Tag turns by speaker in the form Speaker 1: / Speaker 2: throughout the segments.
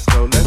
Speaker 1: Let's go, let's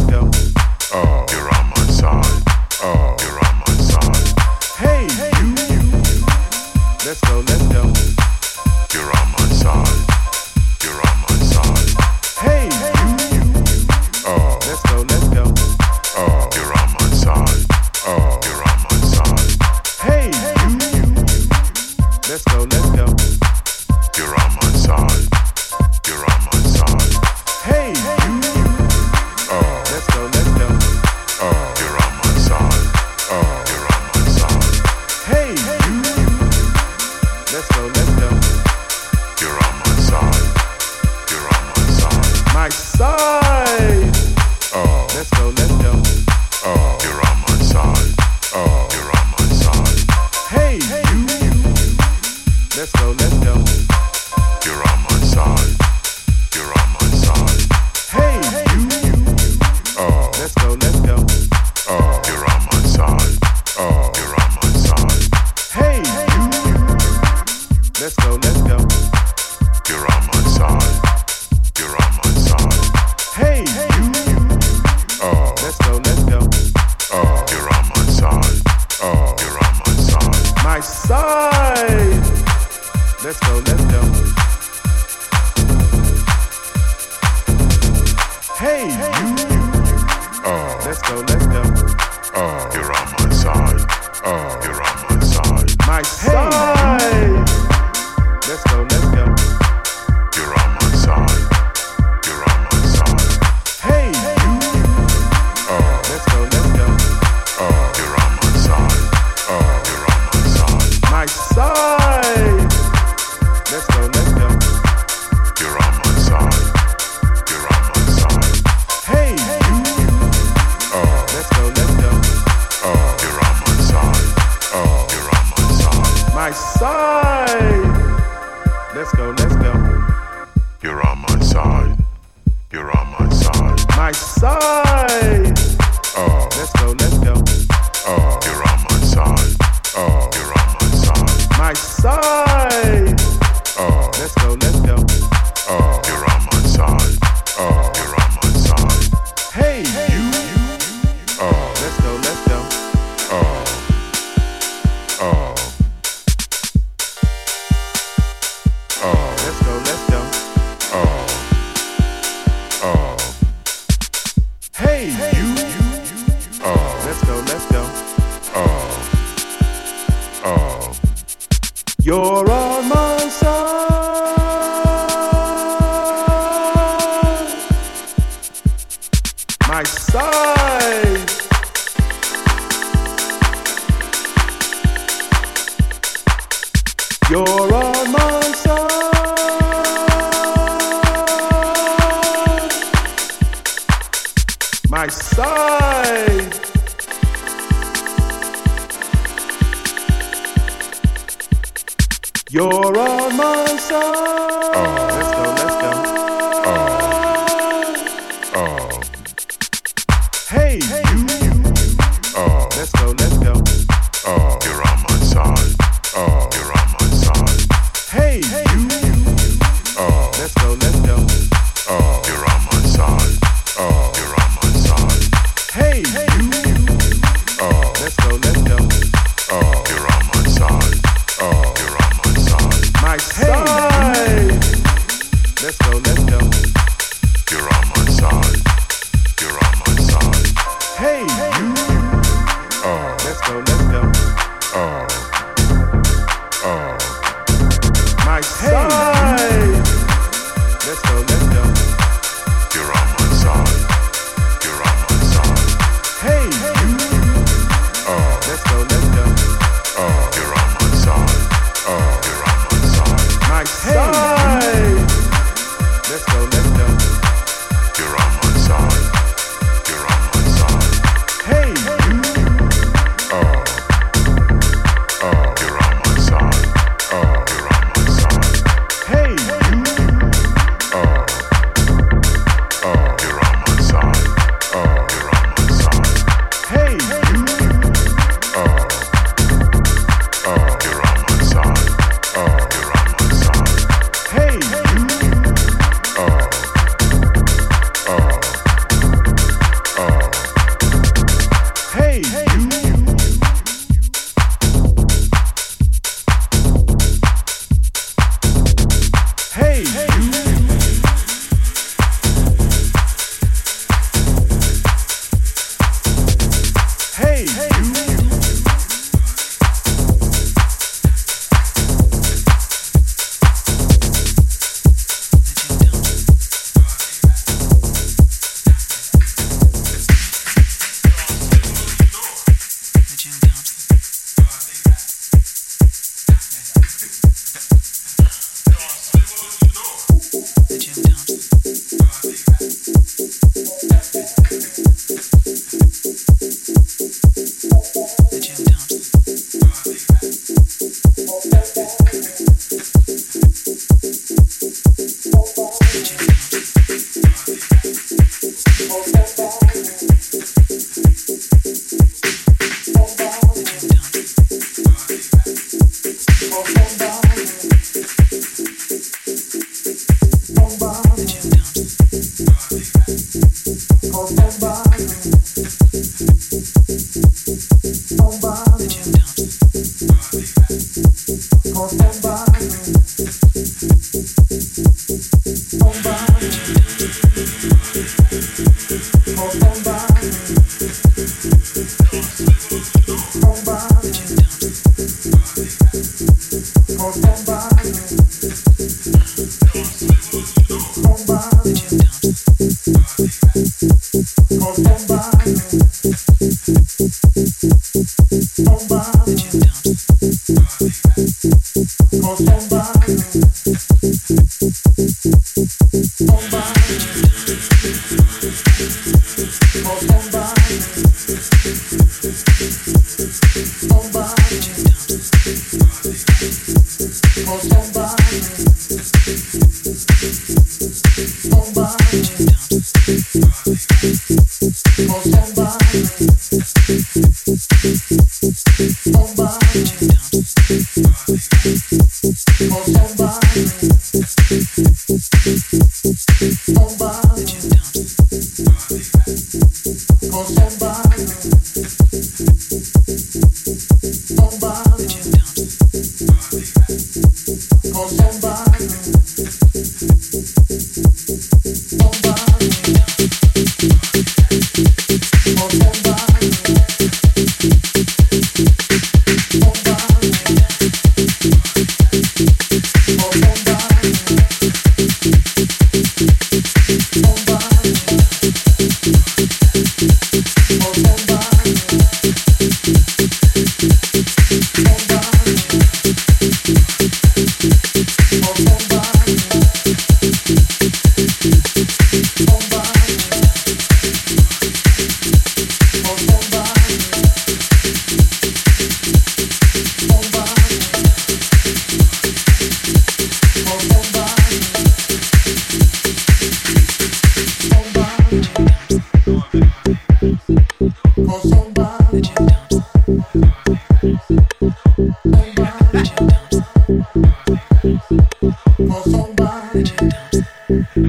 Speaker 2: My side.
Speaker 1: Let's go, let's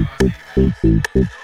Speaker 3: Thank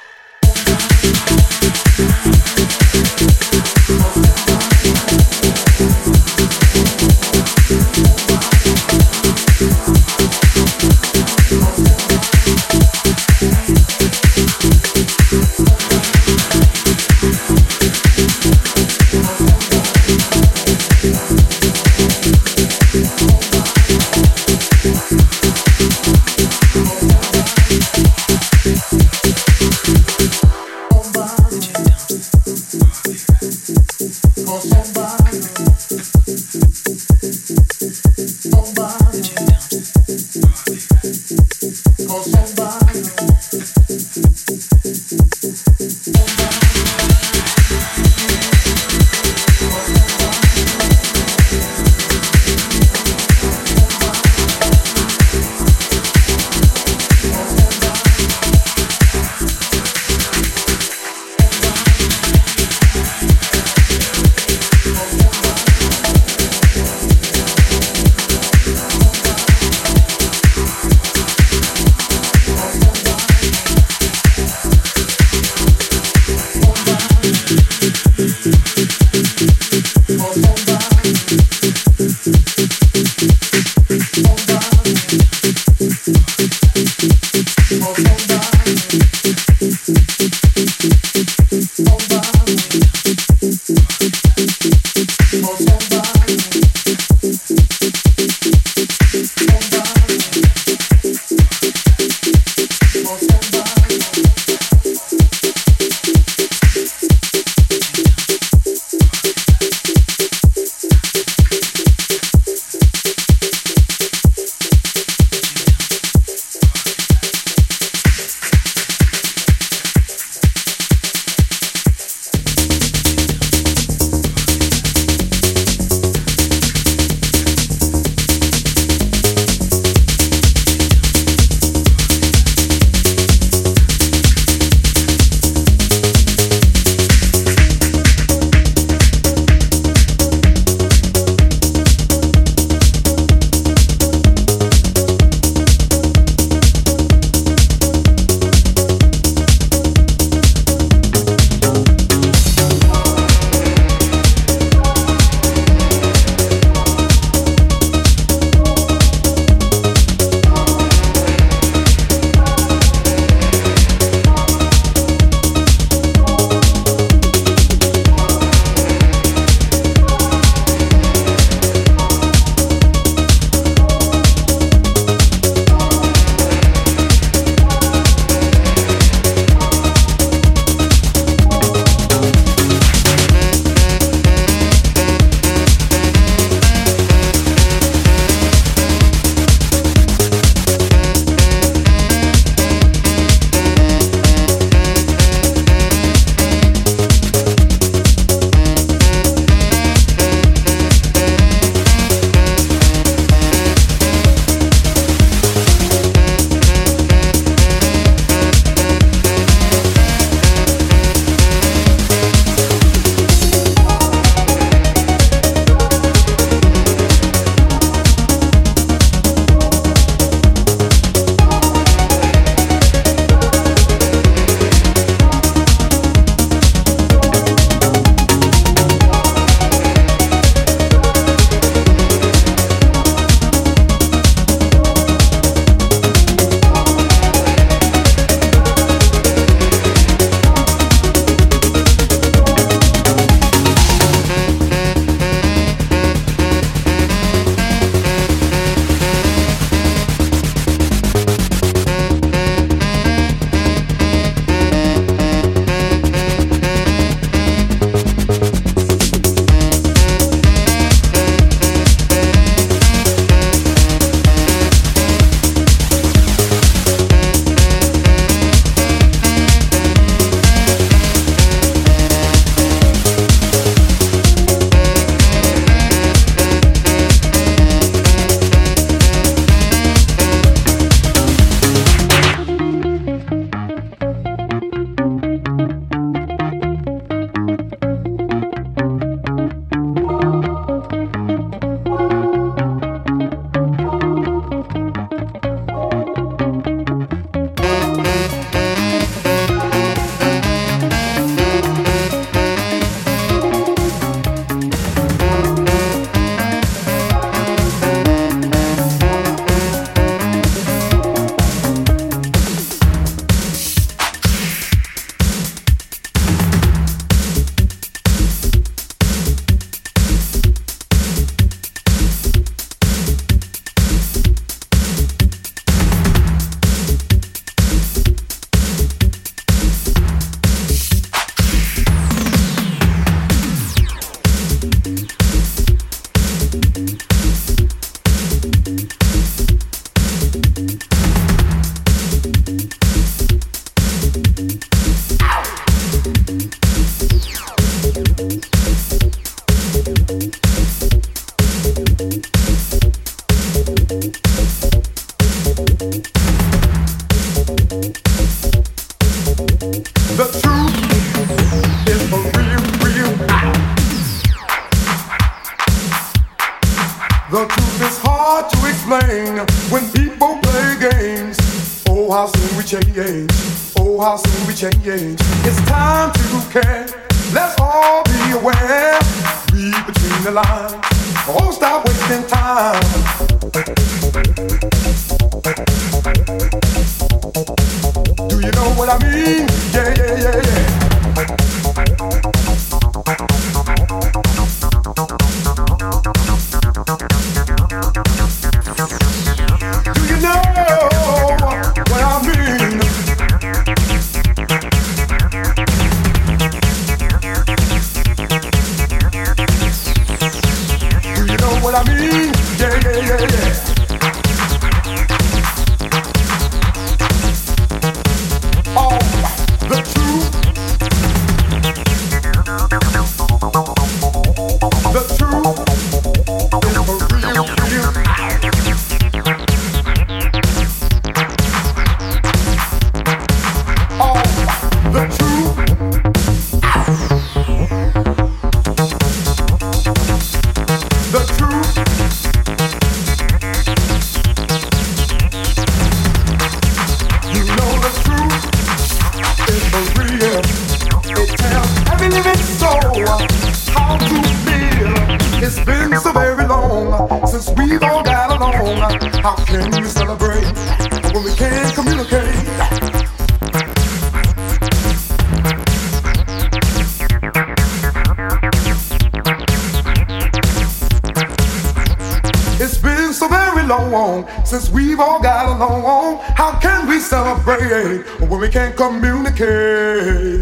Speaker 4: celebrate when we can't communicate.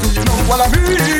Speaker 4: Do you know what I mean?